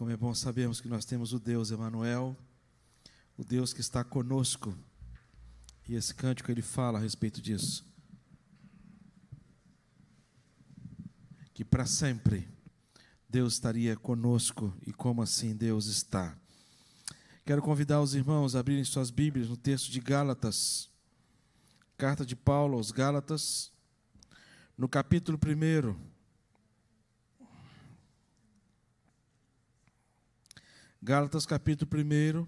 Como é bom sabermos que nós temos o Deus Emanuel, o Deus que está conosco. E esse cântico ele fala a respeito disso. Que para sempre Deus estaria conosco e como assim Deus está. Quero convidar os irmãos a abrirem suas Bíblias no texto de Gálatas, carta de Paulo aos Gálatas, no capítulo 1. Gálatas capítulo 1.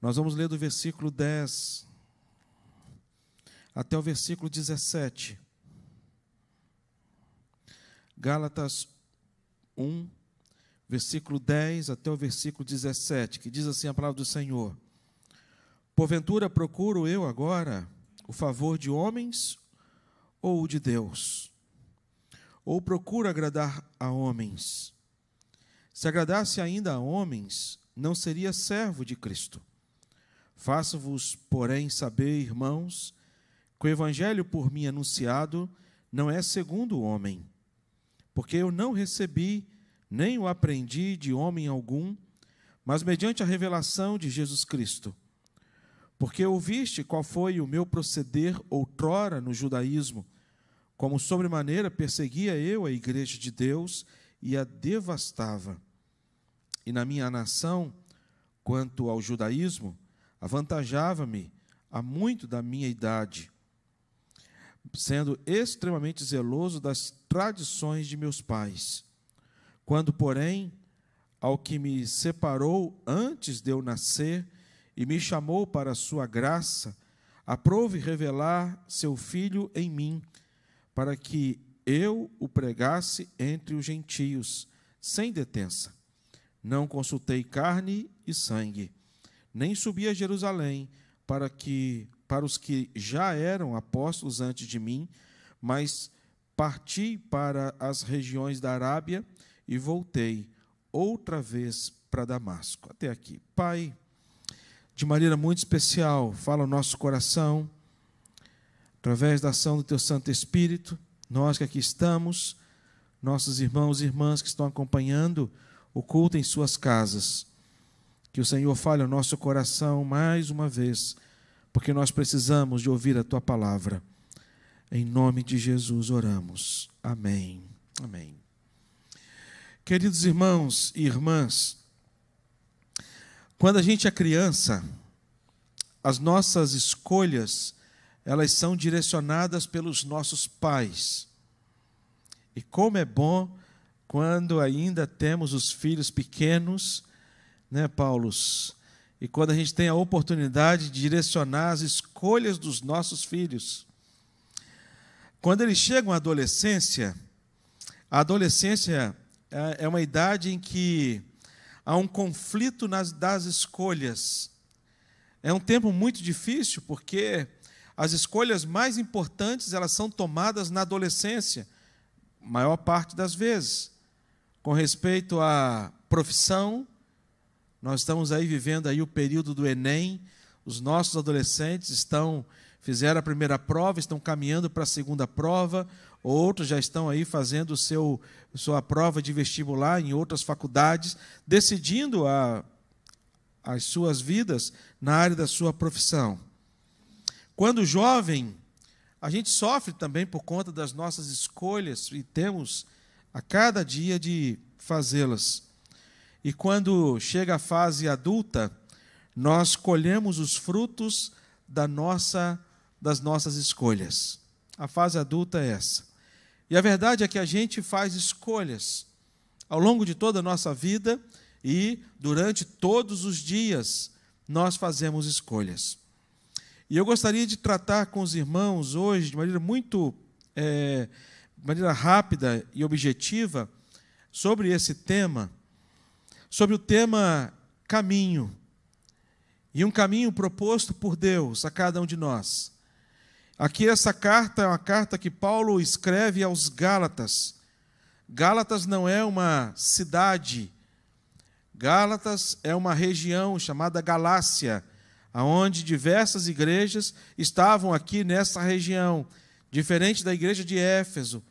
Nós vamos ler do versículo 10 até o versículo 17. Gálatas 1, versículo 10 até o versículo 17, que diz assim a palavra do Senhor: Porventura procuro eu agora o favor de homens ou o de Deus? Ou procuro agradar a homens? Se agradasse ainda a homens, não seria servo de Cristo. Faço-vos, porém, saber, irmãos, que o evangelho por mim anunciado não é segundo o homem, porque eu não recebi nem o aprendi de homem algum, mas mediante a revelação de Jesus Cristo. Porque ouviste qual foi o meu proceder outrora no judaísmo, como sobremaneira perseguia eu a igreja de Deus e a devastava. E na minha nação, quanto ao judaísmo, avantajava-me a muito da minha idade, sendo extremamente zeloso das tradições de meus pais. Quando, porém, ao que me separou antes de eu nascer e me chamou para sua graça, aprove revelar seu filho em mim, para que eu o pregasse entre os gentios, sem detença. Não consultei carne e sangue, nem subi a Jerusalém para que para os que já eram apóstolos antes de mim, mas parti para as regiões da Arábia e voltei outra vez para Damasco. Até aqui. Pai, de maneira muito especial, fala o nosso coração, através da ação do Teu Santo Espírito, nós que aqui estamos, nossos irmãos e irmãs que estão acompanhando o culto em suas casas. Que o Senhor fale ao nosso coração mais uma vez, porque nós precisamos de ouvir a tua palavra. Em nome de Jesus oramos. Amém. Amém. Queridos irmãos e irmãs, quando a gente é criança, as nossas escolhas, elas são direcionadas pelos nossos pais. E como é bom quando ainda temos os filhos pequenos, né, Paulos? E quando a gente tem a oportunidade de direcionar as escolhas dos nossos filhos. Quando eles chegam à adolescência, a adolescência é, é uma idade em que há um conflito nas, das escolhas. É um tempo muito difícil porque as escolhas mais importantes elas são tomadas na adolescência, maior parte das vezes com respeito à profissão, nós estamos aí vivendo aí o período do Enem, os nossos adolescentes estão fizeram a primeira prova, estão caminhando para a segunda prova, outros já estão aí fazendo seu sua prova de vestibular em outras faculdades, decidindo a, as suas vidas na área da sua profissão. Quando jovem, a gente sofre também por conta das nossas escolhas e temos a cada dia de fazê-las. E quando chega a fase adulta, nós colhemos os frutos da nossa das nossas escolhas. A fase adulta é essa. E a verdade é que a gente faz escolhas ao longo de toda a nossa vida e durante todos os dias nós fazemos escolhas. E eu gostaria de tratar com os irmãos hoje de maneira muito é, maneira rápida e objetiva sobre esse tema, sobre o tema caminho. E um caminho proposto por Deus a cada um de nós. Aqui, essa carta é uma carta que Paulo escreve aos Gálatas. Gálatas não é uma cidade, Gálatas é uma região chamada Galácia, aonde diversas igrejas estavam aqui nessa região, diferente da igreja de Éfeso,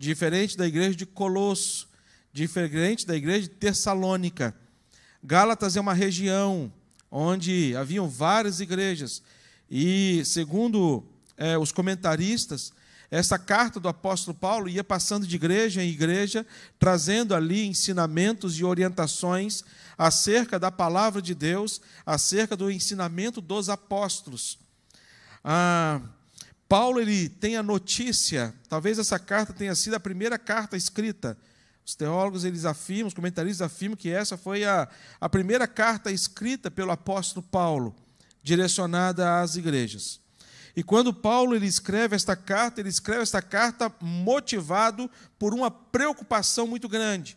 diferente da igreja de Colosso, diferente da igreja de Tessalônica. Gálatas é uma região onde haviam várias igrejas. E, segundo é, os comentaristas, essa carta do apóstolo Paulo ia passando de igreja em igreja, trazendo ali ensinamentos e orientações acerca da palavra de Deus, acerca do ensinamento dos apóstolos. Ah, Paulo ele tem a notícia, talvez essa carta tenha sido a primeira carta escrita. Os teólogos eles afirmam, os comentaristas afirmam que essa foi a, a primeira carta escrita pelo apóstolo Paulo, direcionada às igrejas. E quando Paulo ele escreve esta carta, ele escreve esta carta motivado por uma preocupação muito grande.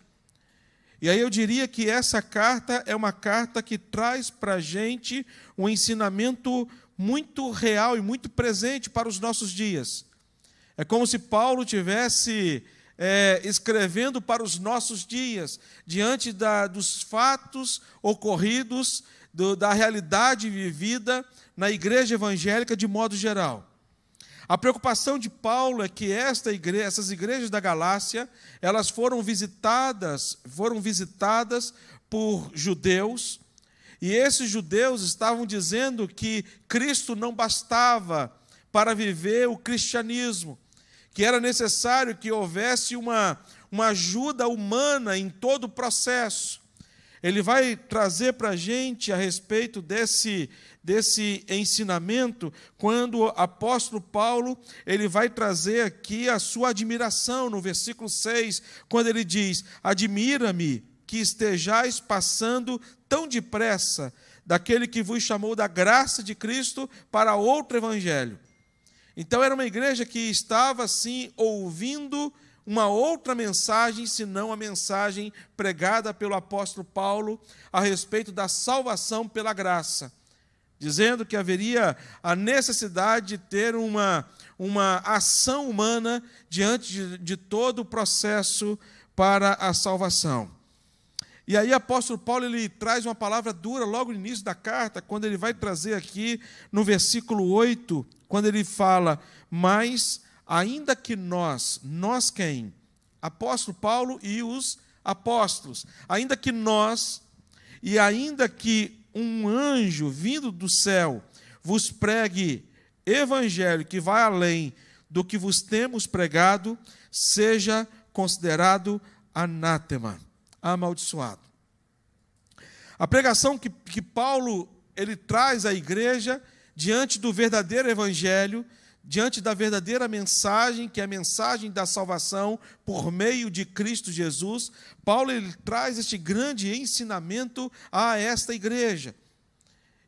E aí eu diria que essa carta é uma carta que traz para a gente um ensinamento muito real e muito presente para os nossos dias. É como se Paulo tivesse é, escrevendo para os nossos dias, diante da, dos fatos ocorridos, do, da realidade vivida na igreja evangélica de modo geral. A preocupação de Paulo é que igreja, essas igrejas da Galácia, elas foram visitadas, foram visitadas por judeus, e esses judeus estavam dizendo que Cristo não bastava para viver o cristianismo, que era necessário que houvesse uma, uma ajuda humana em todo o processo. Ele vai trazer para a gente a respeito desse, desse ensinamento, quando o apóstolo Paulo ele vai trazer aqui a sua admiração no versículo 6, quando ele diz: Admira-me que estejais passando tão depressa daquele que vos chamou da graça de Cristo para outro evangelho. Então era uma igreja que estava assim ouvindo uma outra mensagem, senão a mensagem pregada pelo apóstolo Paulo a respeito da salvação pela graça dizendo que haveria a necessidade de ter uma, uma ação humana diante de, de todo o processo para a salvação. E aí, apóstolo Paulo ele traz uma palavra dura logo no início da carta, quando ele vai trazer aqui no versículo 8, quando ele fala: Mas, ainda que nós, nós quem? Apóstolo Paulo e os apóstolos, ainda que nós, e ainda que um anjo vindo do céu vos pregue evangelho que vai além do que vos temos pregado, seja considerado anátema, amaldiçoado. A pregação que, que Paulo ele traz à igreja diante do verdadeiro evangelho diante da verdadeira mensagem, que é a mensagem da salvação por meio de Cristo Jesus, Paulo ele traz este grande ensinamento a esta igreja.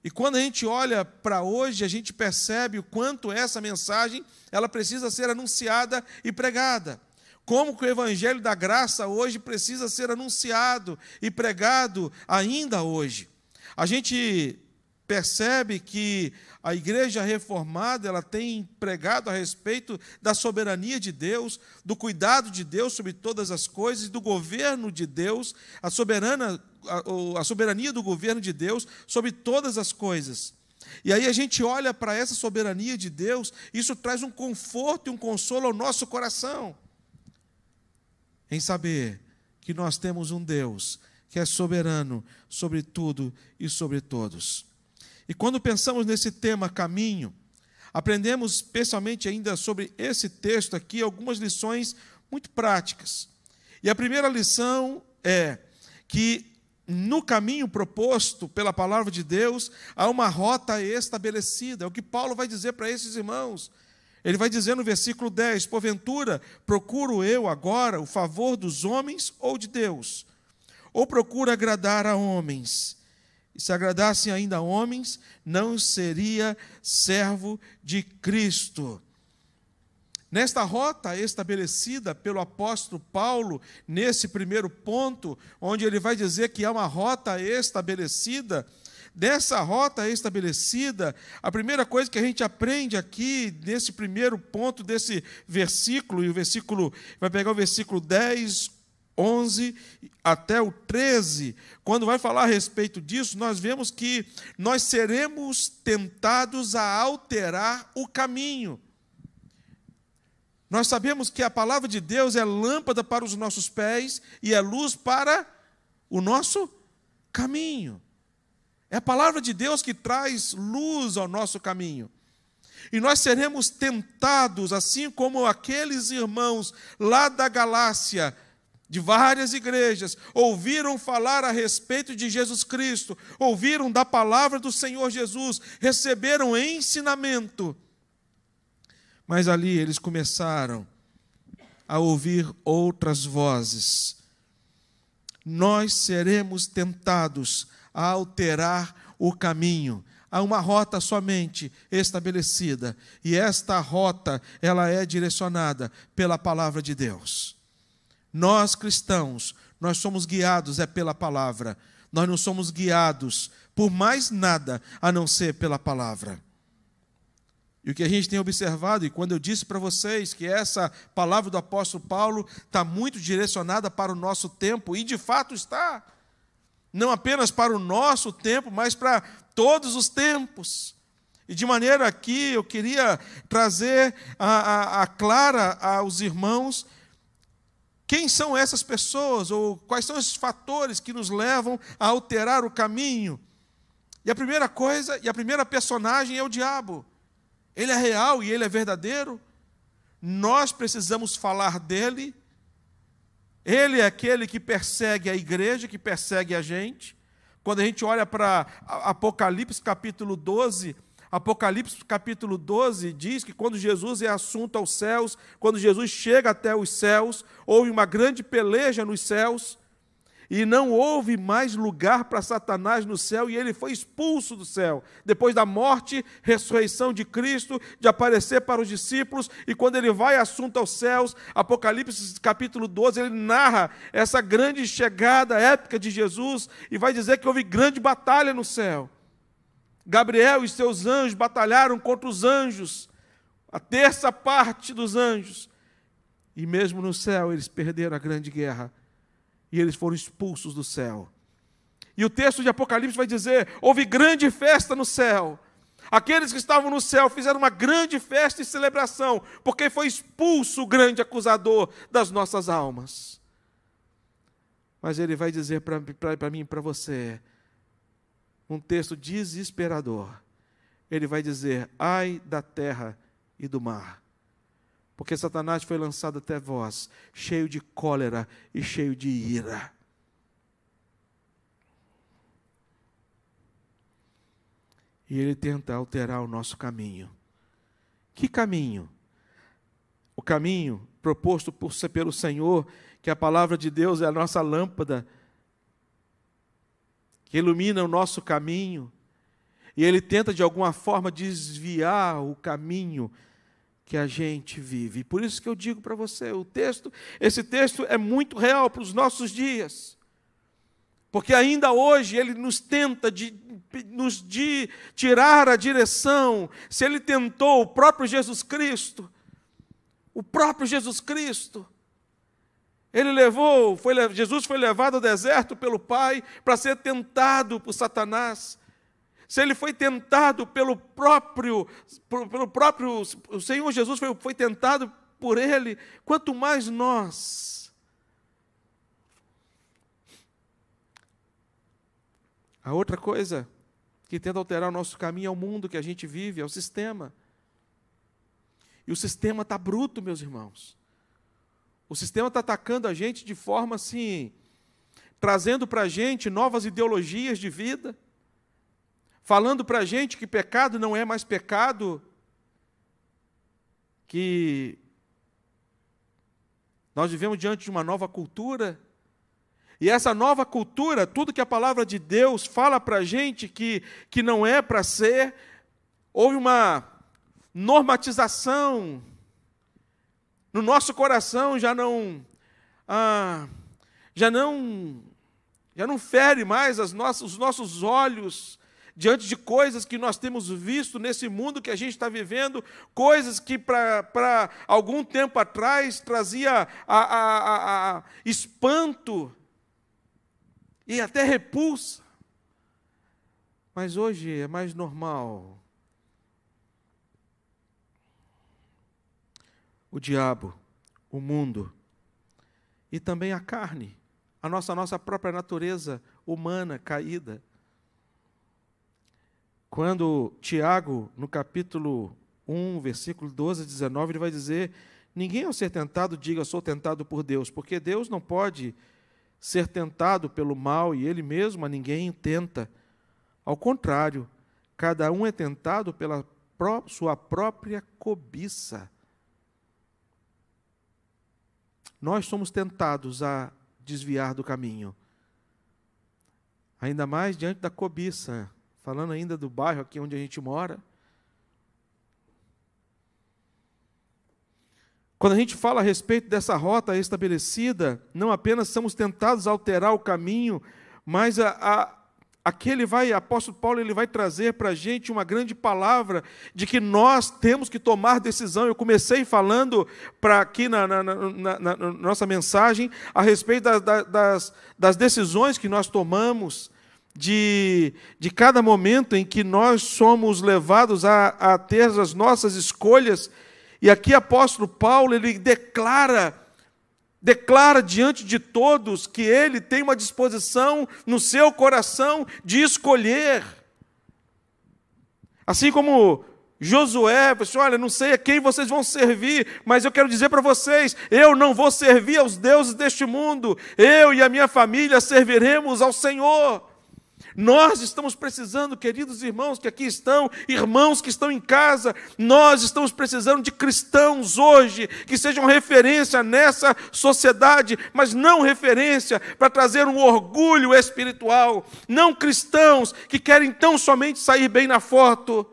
E quando a gente olha para hoje, a gente percebe o quanto essa mensagem ela precisa ser anunciada e pregada. Como que o evangelho da graça hoje precisa ser anunciado e pregado ainda hoje. A gente percebe que a igreja reformada, ela tem pregado a respeito da soberania de Deus, do cuidado de Deus sobre todas as coisas, do governo de Deus, a soberana a, a soberania do governo de Deus sobre todas as coisas. E aí a gente olha para essa soberania de Deus, isso traz um conforto e um consolo ao nosso coração. Em saber que nós temos um Deus que é soberano sobre tudo e sobre todos. E quando pensamos nesse tema caminho, aprendemos especialmente ainda sobre esse texto aqui algumas lições muito práticas. E a primeira lição é que no caminho proposto pela palavra de Deus há uma rota estabelecida. É o que Paulo vai dizer para esses irmãos. Ele vai dizer no versículo 10: Porventura, procuro eu agora o favor dos homens ou de Deus? Ou procuro agradar a homens? E se agradassem ainda a homens, não seria servo de Cristo. Nesta rota estabelecida pelo apóstolo Paulo, nesse primeiro ponto, onde ele vai dizer que é uma rota estabelecida, dessa rota estabelecida, a primeira coisa que a gente aprende aqui, nesse primeiro ponto desse versículo, e o versículo, vai pegar o versículo 10, 11 até o 13, quando vai falar a respeito disso, nós vemos que nós seremos tentados a alterar o caminho. Nós sabemos que a palavra de Deus é lâmpada para os nossos pés e é luz para o nosso caminho. É a palavra de Deus que traz luz ao nosso caminho. E nós seremos tentados, assim como aqueles irmãos lá da Galácia, de várias igrejas, ouviram falar a respeito de Jesus Cristo, ouviram da palavra do Senhor Jesus, receberam ensinamento. Mas ali eles começaram a ouvir outras vozes. Nós seremos tentados a alterar o caminho. Há uma rota somente estabelecida, e esta rota, ela é direcionada pela palavra de Deus. Nós cristãos, nós somos guiados é pela palavra. Nós não somos guiados por mais nada a não ser pela palavra. E o que a gente tem observado, e quando eu disse para vocês que essa palavra do apóstolo Paulo está muito direcionada para o nosso tempo, e de fato está, não apenas para o nosso tempo, mas para todos os tempos. E de maneira que eu queria trazer a, a, a clara aos irmãos quem são essas pessoas ou quais são esses fatores que nos levam a alterar o caminho? E a primeira coisa, e a primeira personagem é o diabo. Ele é real e ele é verdadeiro. Nós precisamos falar dele. Ele é aquele que persegue a igreja, que persegue a gente. Quando a gente olha para Apocalipse capítulo 12, Apocalipse capítulo 12 diz que quando Jesus é assunto aos céus, quando Jesus chega até os céus, houve uma grande peleja nos céus, e não houve mais lugar para Satanás no céu, e ele foi expulso do céu. Depois da morte, ressurreição de Cristo, de aparecer para os discípulos, e quando ele vai assunto aos céus, Apocalipse capítulo 12, ele narra essa grande chegada épica de Jesus, e vai dizer que houve grande batalha no céu. Gabriel e seus anjos batalharam contra os anjos, a terça parte dos anjos. E mesmo no céu eles perderam a grande guerra. E eles foram expulsos do céu. E o texto de Apocalipse vai dizer: houve grande festa no céu. Aqueles que estavam no céu fizeram uma grande festa e celebração, porque foi expulso o grande acusador das nossas almas. Mas ele vai dizer para mim e para você: um texto desesperador. Ele vai dizer: Ai da terra e do mar, porque Satanás foi lançado até vós, cheio de cólera e cheio de ira. E ele tenta alterar o nosso caminho. Que caminho? O caminho proposto por, pelo Senhor, que a palavra de Deus é a nossa lâmpada que ilumina o nosso caminho, e ele tenta de alguma forma desviar o caminho que a gente vive. Por isso que eu digo para você, o texto, esse texto é muito real para os nossos dias. Porque ainda hoje ele nos tenta de, nos de tirar a direção. Se ele tentou o próprio Jesus Cristo, o próprio Jesus Cristo, ele levou, foi, Jesus foi levado ao deserto pelo Pai para ser tentado por Satanás. Se ele foi tentado pelo próprio, pelo próprio, o Senhor Jesus foi, foi tentado por ele, quanto mais nós. A outra coisa que tenta alterar o nosso caminho é o mundo que a gente vive, é o sistema. E o sistema está bruto, meus irmãos. O sistema está atacando a gente de forma assim, trazendo para a gente novas ideologias de vida, falando para a gente que pecado não é mais pecado, que nós vivemos diante de uma nova cultura, e essa nova cultura, tudo que a palavra de Deus fala para a gente que, que não é para ser, houve uma normatização no nosso coração já não ah, já não já não fere mais as nossas, os nossos olhos diante de coisas que nós temos visto nesse mundo que a gente está vivendo, coisas que para algum tempo atrás trazia a, a, a, a espanto e até repulsa. Mas hoje é mais normal o diabo, o mundo e também a carne, a nossa nossa própria natureza humana caída. Quando Tiago, no capítulo 1, versículo 12 a 19, ele vai dizer: Ninguém ao ser tentado diga sou tentado por Deus, porque Deus não pode ser tentado pelo mal e ele mesmo a ninguém tenta. Ao contrário, cada um é tentado pela sua própria cobiça. Nós somos tentados a desviar do caminho. Ainda mais diante da cobiça. Falando ainda do bairro aqui onde a gente mora. Quando a gente fala a respeito dessa rota estabelecida, não apenas somos tentados a alterar o caminho, mas a, a, vai, apóstolo Paulo, ele vai trazer para a gente uma grande palavra de que nós temos que tomar decisão. Eu comecei falando para aqui na, na, na, na, nossa mensagem a respeito da, da, das, das decisões que nós tomamos, de, de cada momento em que nós somos levados a, a ter as nossas escolhas. E aqui apóstolo Paulo, ele declara declara diante de todos que ele tem uma disposição no seu coração de escolher. Assim como Josué, pessoal, olha, não sei a quem vocês vão servir, mas eu quero dizer para vocês: eu não vou servir aos deuses deste mundo, eu e a minha família serviremos ao Senhor. Nós estamos precisando, queridos irmãos que aqui estão, irmãos que estão em casa, nós estamos precisando de cristãos hoje que sejam referência nessa sociedade, mas não referência para trazer um orgulho espiritual, não cristãos que querem tão somente sair bem na foto,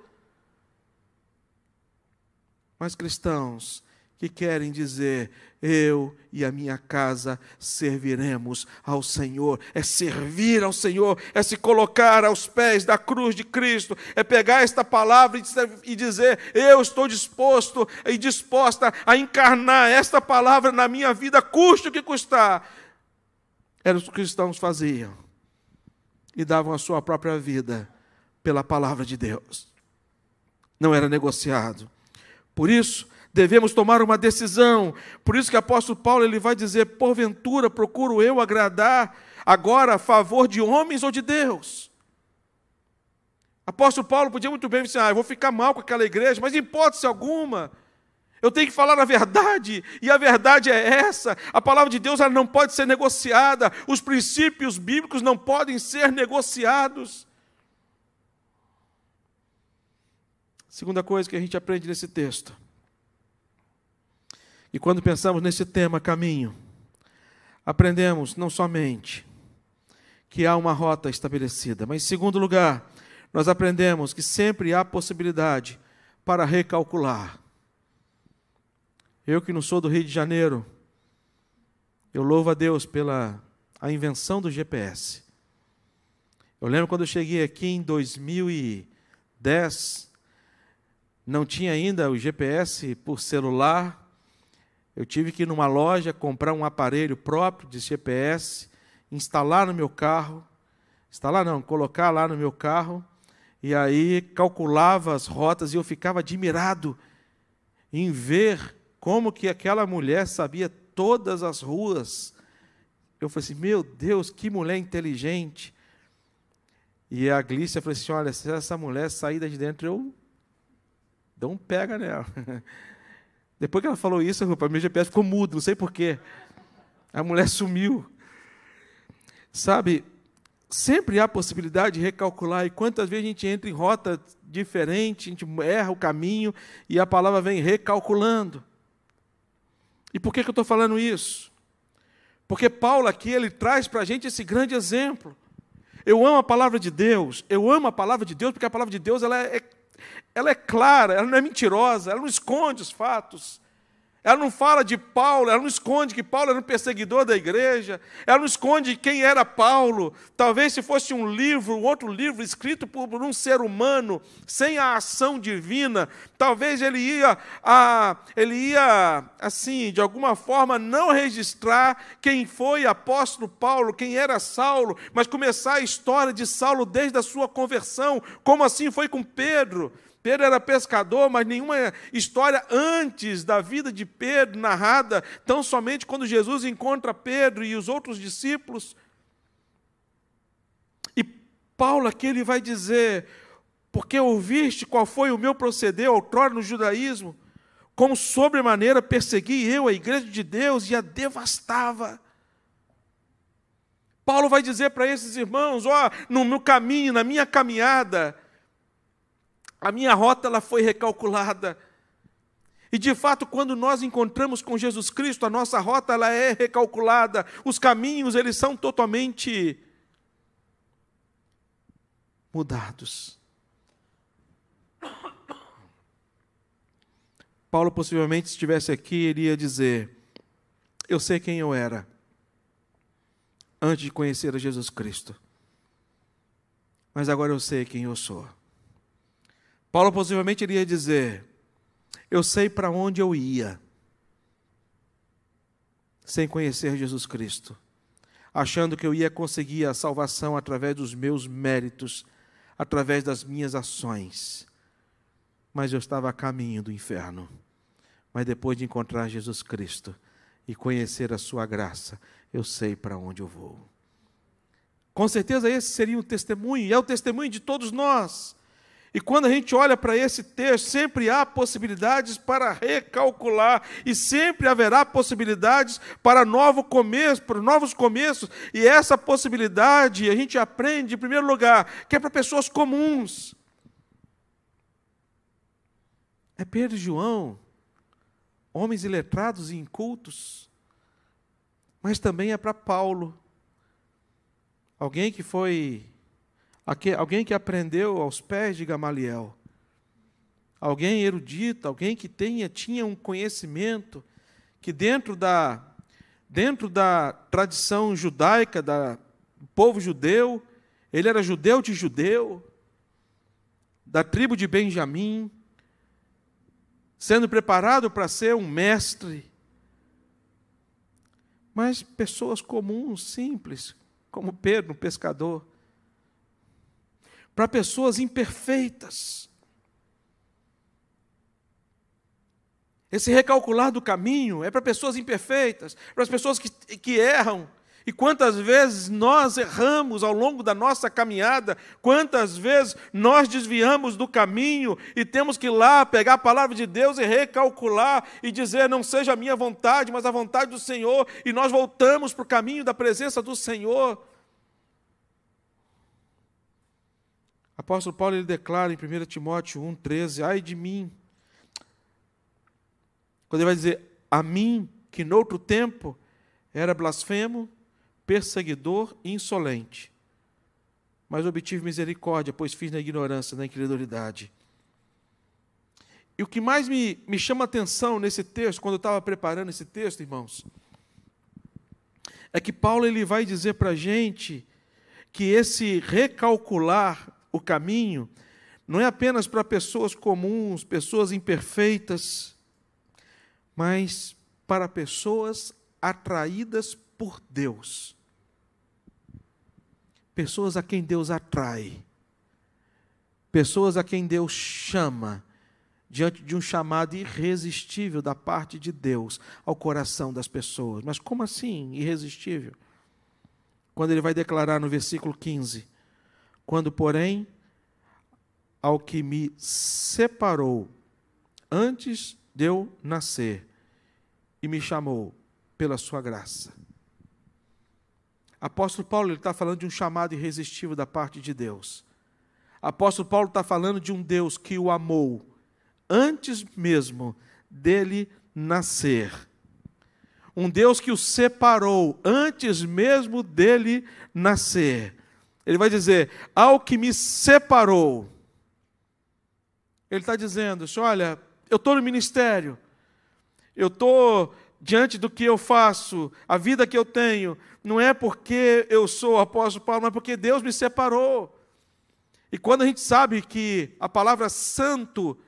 mas cristãos que querem dizer: eu e a minha casa serviremos ao Senhor. É servir ao Senhor, é se colocar aos pés da cruz de Cristo, é pegar esta palavra e dizer: Eu estou disposto e disposta a encarnar esta palavra na minha vida, custe o que custar. Era o que os cristãos faziam e davam a sua própria vida pela palavra de Deus. Não era negociado. Por isso, devemos tomar uma decisão. Por isso que o apóstolo Paulo ele vai dizer: porventura procuro eu agradar agora a favor de homens ou de Deus? Apóstolo Paulo podia muito bem dizer: ah, eu vou ficar mal com aquela igreja, mas em hipótese alguma. Eu tenho que falar a verdade, e a verdade é essa. A palavra de Deus ela não pode ser negociada, os princípios bíblicos não podem ser negociados. Segunda coisa que a gente aprende nesse texto: e quando pensamos nesse tema, caminho, aprendemos não somente que há uma rota estabelecida, mas, em segundo lugar, nós aprendemos que sempre há possibilidade para recalcular. Eu que não sou do Rio de Janeiro, eu louvo a Deus pela a invenção do GPS. Eu lembro quando eu cheguei aqui em 2010, não tinha ainda o GPS por celular, eu tive que ir numa loja comprar um aparelho próprio de GPS, instalar no meu carro, instalar não, colocar lá no meu carro, e aí calculava as rotas e eu ficava admirado em ver como que aquela mulher sabia todas as ruas. Eu falei assim, meu Deus, que mulher inteligente. E a Glícia falou assim, olha, se essa mulher sair de dentro, eu dou um pega nela. Depois que ela falou isso, o meu GPS ficou mudo, não sei porquê. A mulher sumiu. Sabe, sempre há possibilidade de recalcular, e quantas vezes a gente entra em rota diferente, a gente erra o caminho, e a palavra vem recalculando. E por que, que eu estou falando isso? Porque Paulo aqui, ele traz para a gente esse grande exemplo. Eu amo a palavra de Deus, eu amo a palavra de Deus, porque a palavra de Deus ela é ela é clara, ela não é mentirosa, ela não esconde os fatos. Ela não fala de Paulo, ela não esconde que Paulo era um perseguidor da igreja, ela não esconde quem era Paulo. Talvez se fosse um livro, um outro livro escrito por um ser humano, sem a ação divina, talvez ele ia, a, ele ia, assim, de alguma forma, não registrar quem foi apóstolo Paulo, quem era Saulo, mas começar a história de Saulo desde a sua conversão, como assim foi com Pedro Pedro era pescador, mas nenhuma história antes da vida de Pedro narrada, tão somente quando Jesus encontra Pedro e os outros discípulos. E Paulo aqui ele vai dizer: porque ouviste qual foi o meu proceder outrora no judaísmo, como sobremaneira persegui eu a igreja de Deus e a devastava. Paulo vai dizer para esses irmãos: ó, no meu caminho, na minha caminhada, a minha rota ela foi recalculada. E de fato, quando nós encontramos com Jesus Cristo, a nossa rota ela é recalculada, os caminhos eles são totalmente mudados. Paulo possivelmente se estivesse aqui, iria dizer: Eu sei quem eu era antes de conhecer a Jesus Cristo. Mas agora eu sei quem eu sou. Paulo possivelmente iria dizer: Eu sei para onde eu ia, sem conhecer Jesus Cristo, achando que eu ia conseguir a salvação através dos meus méritos, através das minhas ações. Mas eu estava a caminho do inferno. Mas depois de encontrar Jesus Cristo e conhecer a Sua graça, eu sei para onde eu vou. Com certeza esse seria o testemunho, e é o testemunho de todos nós. E quando a gente olha para esse texto, sempre há possibilidades para recalcular e sempre haverá possibilidades para novo começo, para novos começos. E essa possibilidade a gente aprende, em primeiro lugar, que é para pessoas comuns. É Pedro e João, homens iletrados e incultos, mas também é para Paulo, alguém que foi alguém que aprendeu aos pés de Gamaliel, alguém erudito, alguém que tenha, tinha um conhecimento, que dentro da, dentro da tradição judaica, da, do povo judeu, ele era judeu de judeu, da tribo de Benjamim, sendo preparado para ser um mestre. Mas pessoas comuns, simples, como Pedro, um pescador, para pessoas imperfeitas. Esse recalcular do caminho é para pessoas imperfeitas, para as pessoas que, que erram. E quantas vezes nós erramos ao longo da nossa caminhada, quantas vezes nós desviamos do caminho e temos que ir lá pegar a palavra de Deus e recalcular e dizer: não seja a minha vontade, mas a vontade do Senhor, e nós voltamos para o caminho da presença do Senhor. Apóstolo Paulo ele declara em 1 Timóteo 1,13: Ai de mim. Quando ele vai dizer, a mim, que noutro tempo era blasfemo, perseguidor e insolente. Mas obtive misericórdia, pois fiz na ignorância, na incredulidade. E o que mais me, me chama atenção nesse texto, quando eu estava preparando esse texto, irmãos, é que Paulo ele vai dizer para a gente que esse recalcular o caminho não é apenas para pessoas comuns, pessoas imperfeitas, mas para pessoas atraídas por Deus. Pessoas a quem Deus atrai. Pessoas a quem Deus chama diante de um chamado irresistível da parte de Deus ao coração das pessoas. Mas como assim irresistível? Quando ele vai declarar no versículo 15: quando, porém, ao que me separou antes de eu nascer e me chamou pela sua graça. Apóstolo Paulo está falando de um chamado irresistível da parte de Deus. Apóstolo Paulo está falando de um Deus que o amou antes mesmo dele nascer. Um Deus que o separou antes mesmo dele nascer. Ele vai dizer: ao que me separou. Ele está dizendo: olha, eu estou no ministério, eu estou diante do que eu faço, a vida que eu tenho, não é porque eu sou apóstolo Paulo, mas porque Deus me separou. E quando a gente sabe que a palavra santo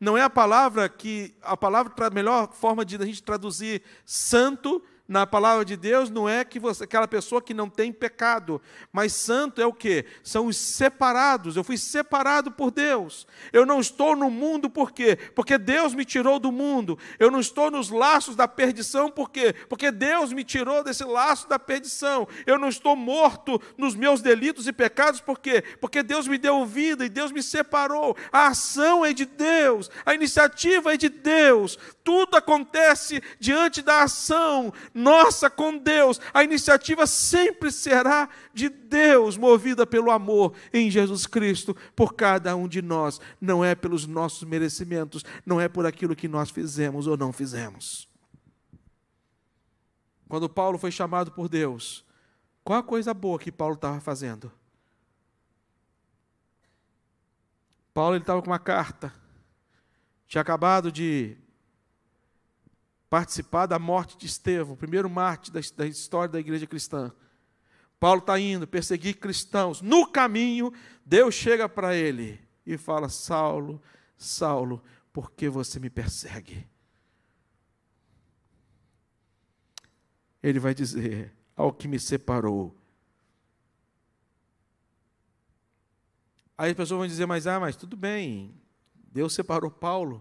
não é a palavra que a palavra melhor forma de a gente traduzir santo na palavra de Deus não é que você, aquela pessoa que não tem pecado, mas santo é o que? São os separados. Eu fui separado por Deus. Eu não estou no mundo por quê? Porque Deus me tirou do mundo. Eu não estou nos laços da perdição por quê? Porque Deus me tirou desse laço da perdição. Eu não estou morto nos meus delitos e pecados por quê? Porque Deus me deu vida e Deus me separou. A ação é de Deus, a iniciativa é de Deus. Tudo acontece diante da ação nossa com Deus. A iniciativa sempre será de Deus, movida pelo amor em Jesus Cristo por cada um de nós. Não é pelos nossos merecimentos, não é por aquilo que nós fizemos ou não fizemos. Quando Paulo foi chamado por Deus, qual a coisa boa que Paulo estava fazendo? Paulo estava com uma carta, tinha acabado de participar da morte de Estevão, o primeiro mártir da, da história da igreja cristã. Paulo está indo perseguir cristãos. No caminho, Deus chega para ele e fala: Saulo, Saulo, por que você me persegue? Ele vai dizer: Ao que me separou. Aí as pessoas vão dizer: Mas, ah, mas tudo bem, Deus separou Paulo.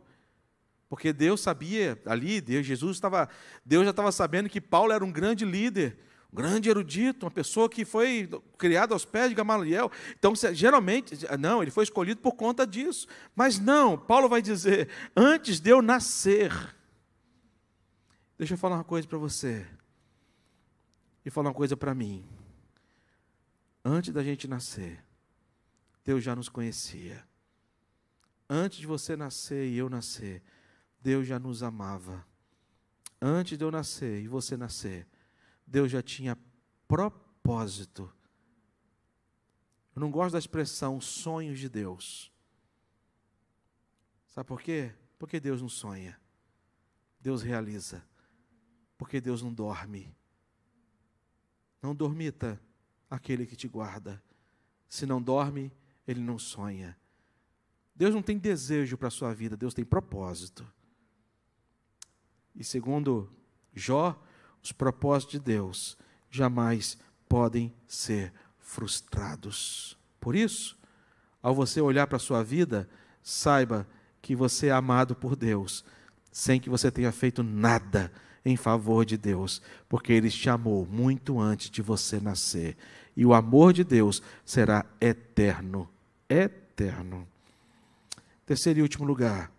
Porque Deus sabia ali, Deus, Jesus estava, Deus já estava sabendo que Paulo era um grande líder, um grande erudito, uma pessoa que foi criada aos pés de Gamaliel. Então, geralmente, não, ele foi escolhido por conta disso. Mas não, Paulo vai dizer, antes de eu nascer. Deixa eu falar uma coisa para você. E falar uma coisa para mim. Antes da gente nascer, Deus já nos conhecia. Antes de você nascer e eu nascer, Deus já nos amava. Antes de eu nascer e você nascer, Deus já tinha propósito. Eu não gosto da expressão sonhos de Deus. Sabe por quê? Porque Deus não sonha. Deus realiza. Porque Deus não dorme. Não dormita aquele que te guarda. Se não dorme, ele não sonha. Deus não tem desejo para a sua vida, Deus tem propósito. E segundo Jó, os propósitos de Deus jamais podem ser frustrados. Por isso, ao você olhar para a sua vida, saiba que você é amado por Deus, sem que você tenha feito nada em favor de Deus, porque Ele te amou muito antes de você nascer. E o amor de Deus será eterno. Eterno. Terceiro e último lugar,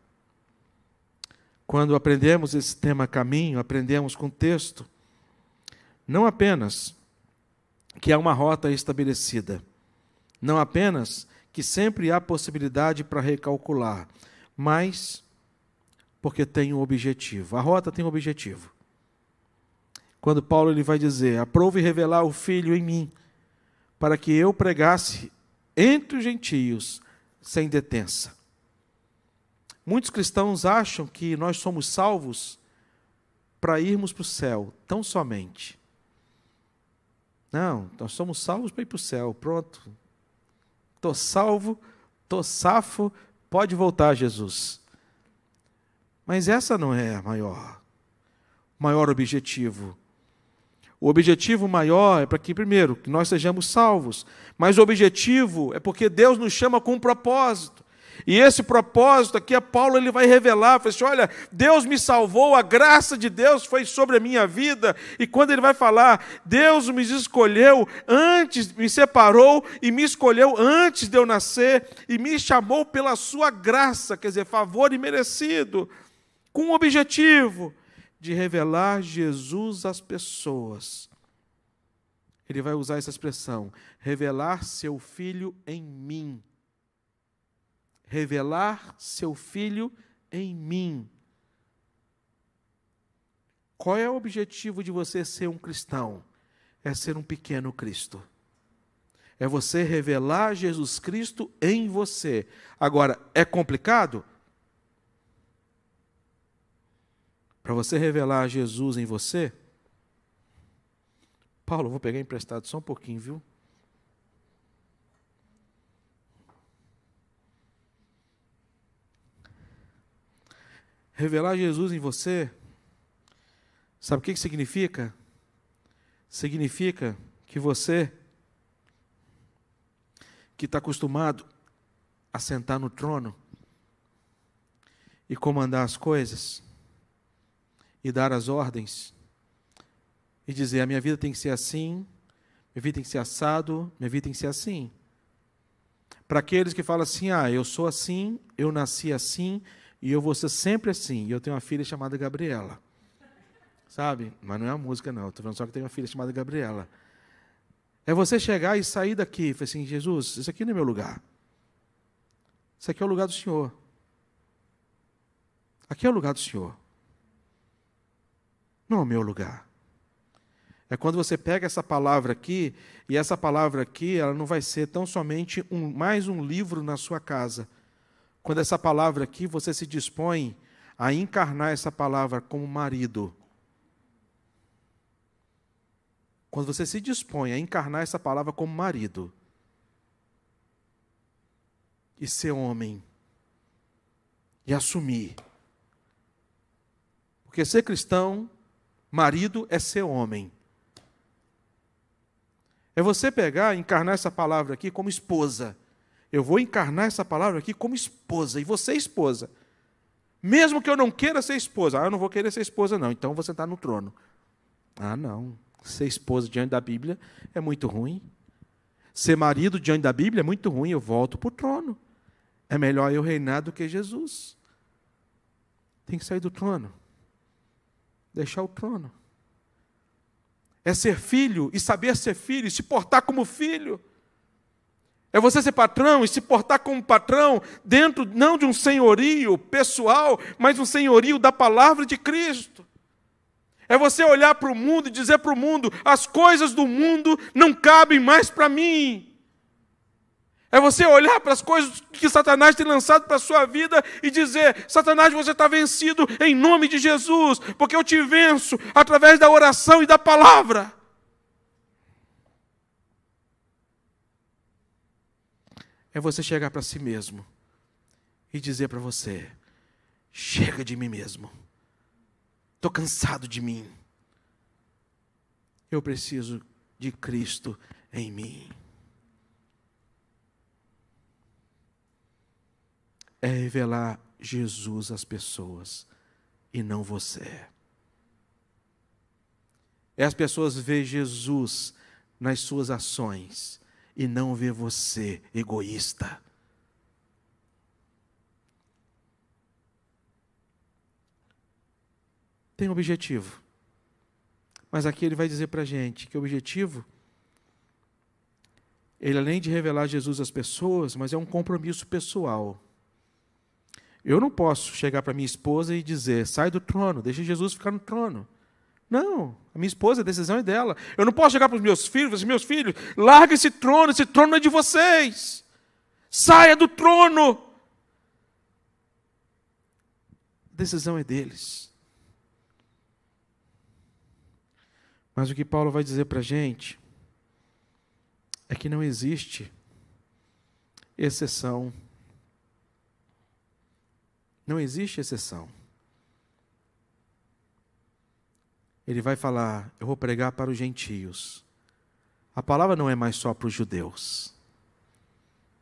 quando aprendemos esse tema caminho, aprendemos com o texto, não apenas que há uma rota estabelecida, não apenas que sempre há possibilidade para recalcular, mas porque tem um objetivo. A rota tem um objetivo. Quando Paulo ele vai dizer: "Aprove revelar o filho em mim, para que eu pregasse entre os gentios sem detença." Muitos cristãos acham que nós somos salvos para irmos para o céu, tão somente. Não, nós somos salvos para ir para o céu, pronto. Estou salvo, estou safo, pode voltar, Jesus. Mas essa não é a maior, maior objetivo. O objetivo maior é para que, primeiro, que nós sejamos salvos. Mas o objetivo é porque Deus nos chama com um propósito. E esse propósito aqui, a Paulo ele vai revelar, fala assim, olha, Deus me salvou, a graça de Deus foi sobre a minha vida. E quando ele vai falar, Deus me escolheu antes, me separou e me escolheu antes de eu nascer e me chamou pela sua graça, quer dizer, favor imerecido, com o objetivo de revelar Jesus às pessoas. Ele vai usar essa expressão, revelar seu filho em mim revelar seu filho em mim. Qual é o objetivo de você ser um cristão? É ser um pequeno Cristo. É você revelar Jesus Cristo em você. Agora, é complicado? Para você revelar Jesus em você? Paulo, vou pegar emprestado só um pouquinho, viu? Revelar Jesus em você Sabe o que significa? Significa que você, que está acostumado a sentar no trono e comandar as coisas, e dar as ordens, e dizer: a minha vida tem que ser assim, minha vida tem que ser assado, minha vida tem que ser assim. Para aqueles que falam assim: ah, eu sou assim, eu nasci assim, e eu vou ser sempre assim. E eu tenho uma filha chamada Gabriela. Sabe? Mas não é uma música, não. Estou falando só que tem uma filha chamada Gabriela. É você chegar e sair daqui e falar assim: Jesus, isso aqui não é meu lugar. Isso aqui é o lugar do Senhor. Aqui é o lugar do Senhor. Não é o meu lugar. É quando você pega essa palavra aqui, e essa palavra aqui, ela não vai ser tão somente um, mais um livro na sua casa. Quando essa palavra aqui, você se dispõe a encarnar essa palavra como marido, Quando você se dispõe a encarnar essa palavra como marido e ser homem e assumir. Porque ser cristão, marido, é ser homem. É você pegar encarnar essa palavra aqui como esposa. Eu vou encarnar essa palavra aqui como esposa. E você, esposa. Mesmo que eu não queira ser esposa. Ah, eu não vou querer ser esposa, não. Então você está no trono. Ah, não. Ser esposa diante da Bíblia é muito ruim. Ser marido diante da Bíblia é muito ruim. Eu volto para o trono. É melhor eu reinar do que Jesus. Tem que sair do trono. Deixar o trono. É ser filho e saber ser filho, e se portar como filho. É você ser patrão e se portar como patrão, dentro não de um senhorio pessoal, mas um senhorio da palavra de Cristo. É você olhar para o mundo e dizer para o mundo: as coisas do mundo não cabem mais para mim. É você olhar para as coisas que Satanás tem lançado para a sua vida e dizer: Satanás, você está vencido em nome de Jesus, porque eu te venço através da oração e da palavra. É você chegar para si mesmo e dizer para você: chega de mim mesmo. Estou cansado de mim. Eu preciso de Cristo em mim. É revelar Jesus às pessoas e não você. É as pessoas ver Jesus nas suas ações e não ver você egoísta. tem um objetivo. Mas aqui ele vai dizer para a gente que o objetivo, ele além de revelar Jesus às pessoas, mas é um compromisso pessoal. Eu não posso chegar para minha esposa e dizer, sai do trono, deixa Jesus ficar no trono. Não, a minha esposa, a decisão é dela. Eu não posso chegar para os meus filhos dizer, meus filhos, larga esse trono, esse trono é de vocês. Saia do trono. A decisão é deles. Mas o que Paulo vai dizer para a gente é que não existe exceção. Não existe exceção. Ele vai falar: Eu vou pregar para os gentios. A palavra não é mais só para os judeus.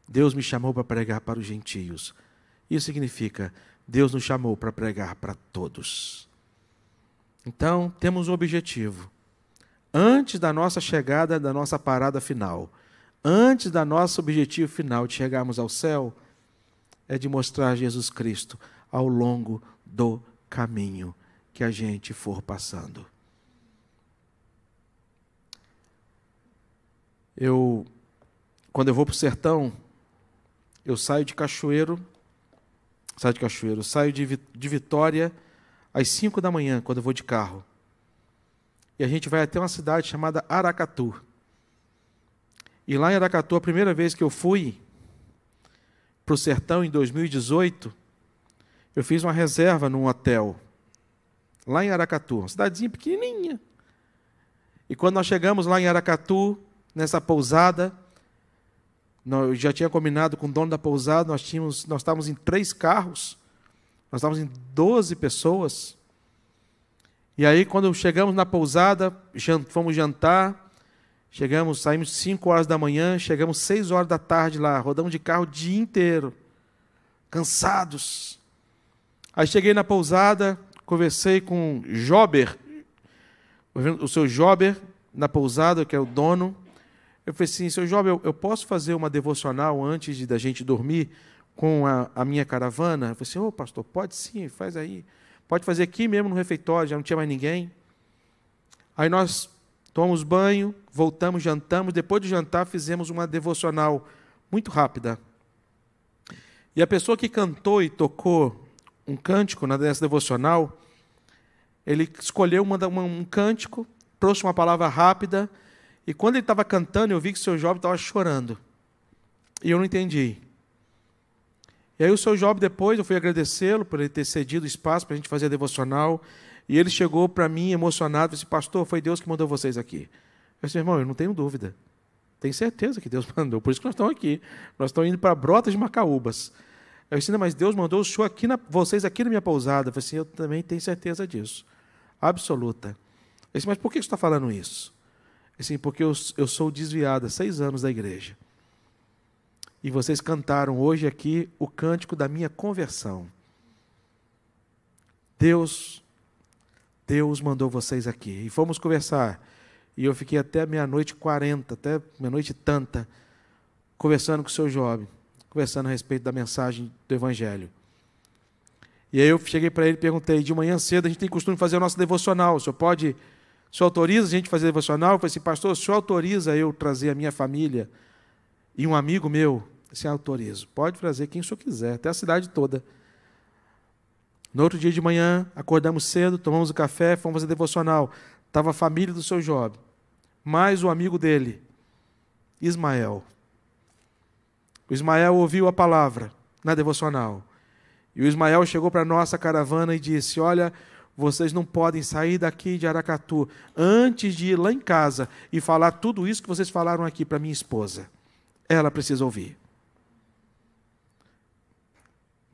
Deus me chamou para pregar para os gentios. Isso significa: Deus nos chamou para pregar para todos. Então, temos um objetivo antes da nossa chegada, da nossa parada final, antes da nosso objetivo final de chegarmos ao céu, é de mostrar Jesus Cristo ao longo do caminho que a gente for passando. Eu, quando eu vou para o sertão, eu saio de Cachoeiro, saio de Cachoeiro, saio de, de Vitória às 5 da manhã, quando eu vou de carro e a gente vai até uma cidade chamada Aracatu. E lá em Aracatu, a primeira vez que eu fui para o sertão, em 2018, eu fiz uma reserva num hotel, lá em Aracatu, uma cidadezinha pequenininha. E quando nós chegamos lá em Aracatu, nessa pousada, eu já tinha combinado com o dono da pousada, nós, tínhamos, nós estávamos em três carros, nós estávamos em 12 pessoas. E aí, quando chegamos na pousada, fomos jantar, chegamos, saímos 5 horas da manhã, chegamos 6 horas da tarde lá, rodamos de carro o dia inteiro, cansados. Aí cheguei na pousada, conversei com Jober, o seu Jober, na pousada, que é o dono. Eu falei assim, seu Jober, eu, eu posso fazer uma devocional antes de, da gente dormir com a, a minha caravana? Eu falei assim, ô oh, pastor, pode sim, faz aí. Pode fazer aqui mesmo no refeitório, já não tinha mais ninguém. Aí nós tomamos banho, voltamos, jantamos. Depois de jantar, fizemos uma devocional muito rápida. E a pessoa que cantou e tocou um cântico nessa devocional, ele escolheu uma, uma, um cântico, trouxe uma palavra rápida, e quando ele estava cantando, eu vi que o seu jovem estava chorando. E eu não entendi. E aí o seu Job depois, eu fui agradecê-lo por ele ter cedido espaço para a gente fazer a devocional. E ele chegou para mim emocionado e disse, pastor, foi Deus que mandou vocês aqui. Eu disse, irmão, eu não tenho dúvida. Tenho certeza que Deus mandou. Por isso que nós estamos aqui. Nós estamos indo para Brotas de Macaúbas. Eu disse, mas Deus mandou o senhor aqui na, vocês aqui na minha pousada. Eu falei assim, eu também tenho certeza disso. Absoluta. Eu disse, mas por que você está falando isso? Assim, porque eu, eu sou desviado há seis anos da igreja. E vocês cantaram hoje aqui o cântico da minha conversão. Deus, Deus mandou vocês aqui. E fomos conversar. E eu fiquei até meia-noite quarenta, até meia-noite tanta, conversando com o seu Job, conversando a respeito da mensagem do Evangelho. E aí eu cheguei para ele e perguntei, de manhã cedo a gente tem costume de fazer o nosso devocional, o senhor pode, o senhor autoriza a gente fazer devocional? Eu falei assim, pastor, o senhor autoriza eu trazer a minha família e um amigo meu se autorizo. Pode trazer quem o senhor quiser, até a cidade toda. No outro dia de manhã, acordamos cedo, tomamos o café, fomos fazer devocional. Estava a família do seu Job, mais o amigo dele, Ismael. O Ismael ouviu a palavra na devocional. E o Ismael chegou para a nossa caravana e disse: Olha, vocês não podem sair daqui de Aracatu antes de ir lá em casa e falar tudo isso que vocês falaram aqui para minha esposa. Ela precisa ouvir.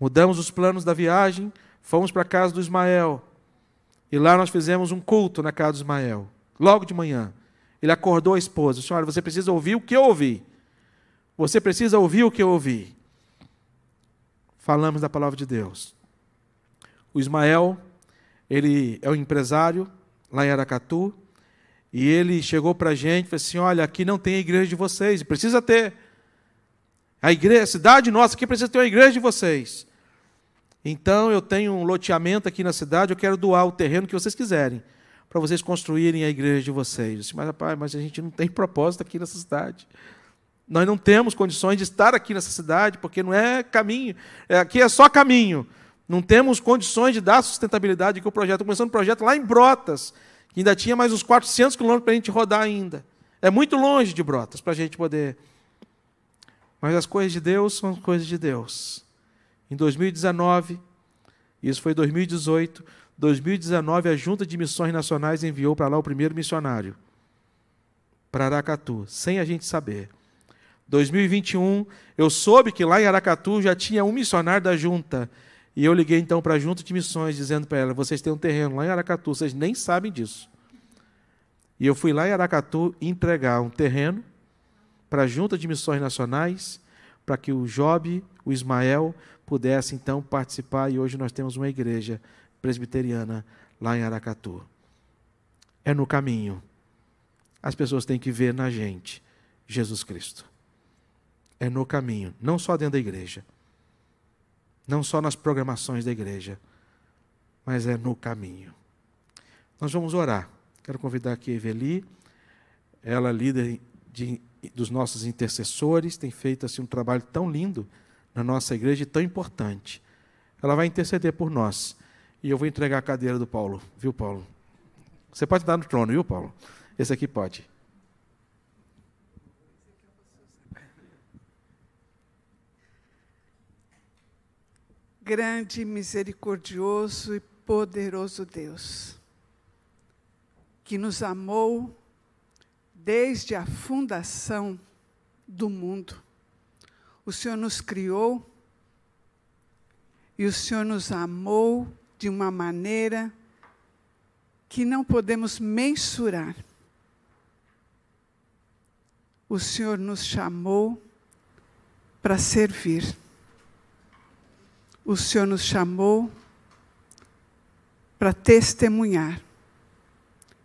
Mudamos os planos da viagem, fomos para a casa do Ismael. E lá nós fizemos um culto na casa do Ismael, logo de manhã. Ele acordou a esposa: Senhora, você precisa ouvir o que eu ouvi. Você precisa ouvir o que eu ouvi. Falamos da palavra de Deus. O Ismael, ele é um empresário lá em Aracatu, e ele chegou para a gente e falou assim: Olha, aqui não tem a igreja de vocês, precisa ter. A igreja, a cidade nossa aqui precisa ter uma igreja de vocês. Então eu tenho um loteamento aqui na cidade, eu quero doar o terreno que vocês quiserem, para vocês construírem a igreja de vocês. Disse, mas rapaz, mas a gente não tem propósito aqui nessa cidade. Nós não temos condições de estar aqui nessa cidade, porque não é caminho. É, aqui é só caminho. Não temos condições de dar sustentabilidade aqui o projeto. Começando um projeto lá em Brotas, que ainda tinha mais uns 400 quilômetros para a gente rodar ainda. É muito longe de Brotas para a gente poder. Mas as coisas de Deus são coisas de Deus. Em 2019, isso foi 2018, 2019 a Junta de Missões Nacionais enviou para lá o primeiro missionário para Aracatu, sem a gente saber. 2021, eu soube que lá em Aracatu já tinha um missionário da junta. E eu liguei então para a junta de missões, dizendo para ela: vocês têm um terreno lá em Aracatu, vocês nem sabem disso. E eu fui lá em Aracatu entregar um terreno para a junta de missões nacionais, para que o Job, o Ismael, pudesse então participar e hoje nós temos uma igreja presbiteriana lá em Aracatu. É no caminho. As pessoas têm que ver na gente Jesus Cristo. É no caminho, não só dentro da igreja, não só nas programações da igreja, mas é no caminho. Nós vamos orar. Quero convidar aqui a Eveli, ela líder de, dos nossos intercessores, tem feito assim um trabalho tão lindo na nossa igreja tão importante. Ela vai interceder por nós. E eu vou entregar a cadeira do Paulo, viu, Paulo? Você pode estar no trono, viu, Paulo? Esse aqui pode. Grande, misericordioso e poderoso Deus, que nos amou desde a fundação do mundo o Senhor nos criou e o Senhor nos amou de uma maneira que não podemos mensurar. O Senhor nos chamou para servir. O Senhor nos chamou para testemunhar.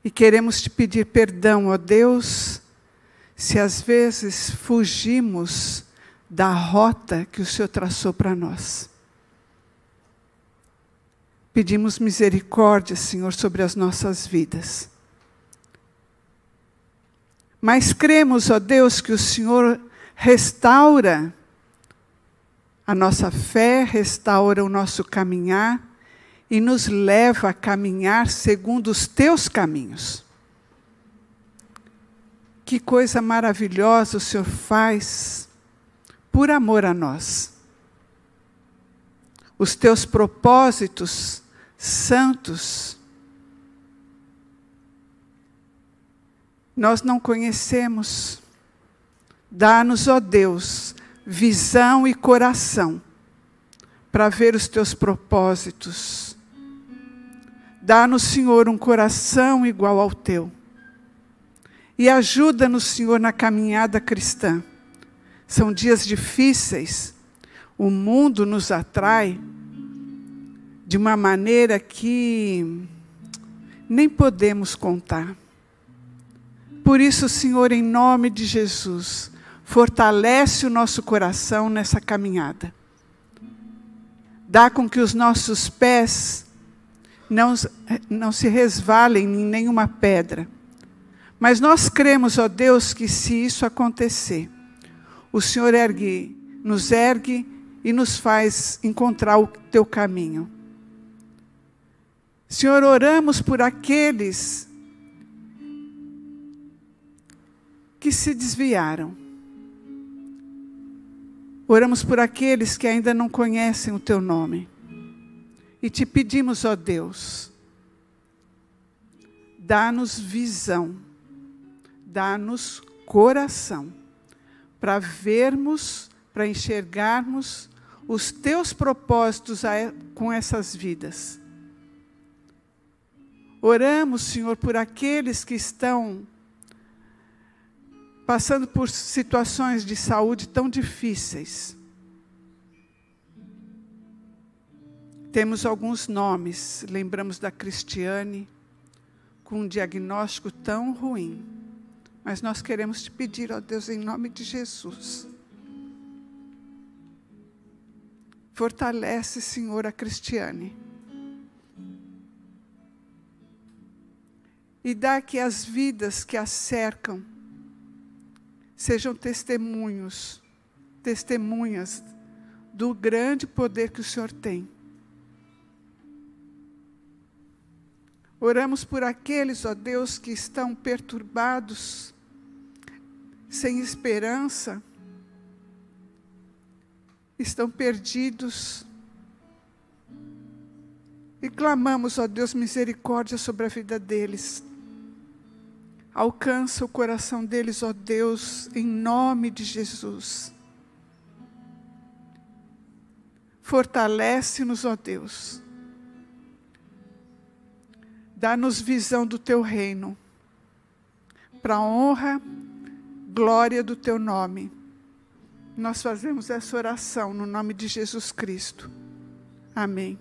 E queremos te pedir perdão, ó Deus, se às vezes fugimos da rota que o Senhor traçou para nós. Pedimos misericórdia, Senhor, sobre as nossas vidas. Mas cremos, ó Deus, que o Senhor restaura a nossa fé, restaura o nosso caminhar e nos leva a caminhar segundo os teus caminhos. Que coisa maravilhosa o Senhor faz por amor a nós. Os teus propósitos santos. Nós não conhecemos. Dá-nos, ó Deus, visão e coração para ver os teus propósitos. Dá-nos, Senhor, um coração igual ao teu. E ajuda-nos, Senhor, na caminhada cristã. São dias difíceis, o mundo nos atrai de uma maneira que nem podemos contar. Por isso, Senhor, em nome de Jesus, fortalece o nosso coração nessa caminhada. Dá com que os nossos pés não, não se resvalem em nenhuma pedra. Mas nós cremos, ó Deus, que se isso acontecer, o Senhor ergue, nos ergue e nos faz encontrar o teu caminho. Senhor, oramos por aqueles que se desviaram. Oramos por aqueles que ainda não conhecem o teu nome. E te pedimos, ó Deus, dá-nos visão, dá-nos coração, para vermos, para enxergarmos os teus propósitos com essas vidas Oramos, Senhor, por aqueles que estão passando por situações de saúde tão difíceis. Temos alguns nomes, lembramos da Cristiane, com um diagnóstico tão ruim. Mas nós queremos te pedir, ó Deus, em nome de Jesus. Fortalece, Senhor, a Cristiane. e dá que as vidas que a cercam sejam testemunhos, testemunhas do grande poder que o Senhor tem. Oramos por aqueles, ó Deus, que estão perturbados, sem esperança, estão perdidos. E clamamos, ó Deus, misericórdia sobre a vida deles. Alcança o coração deles, ó Deus, em nome de Jesus. Fortalece-nos, ó Deus. Dá-nos visão do teu reino, para a honra, glória do teu nome. Nós fazemos essa oração no nome de Jesus Cristo. Amém.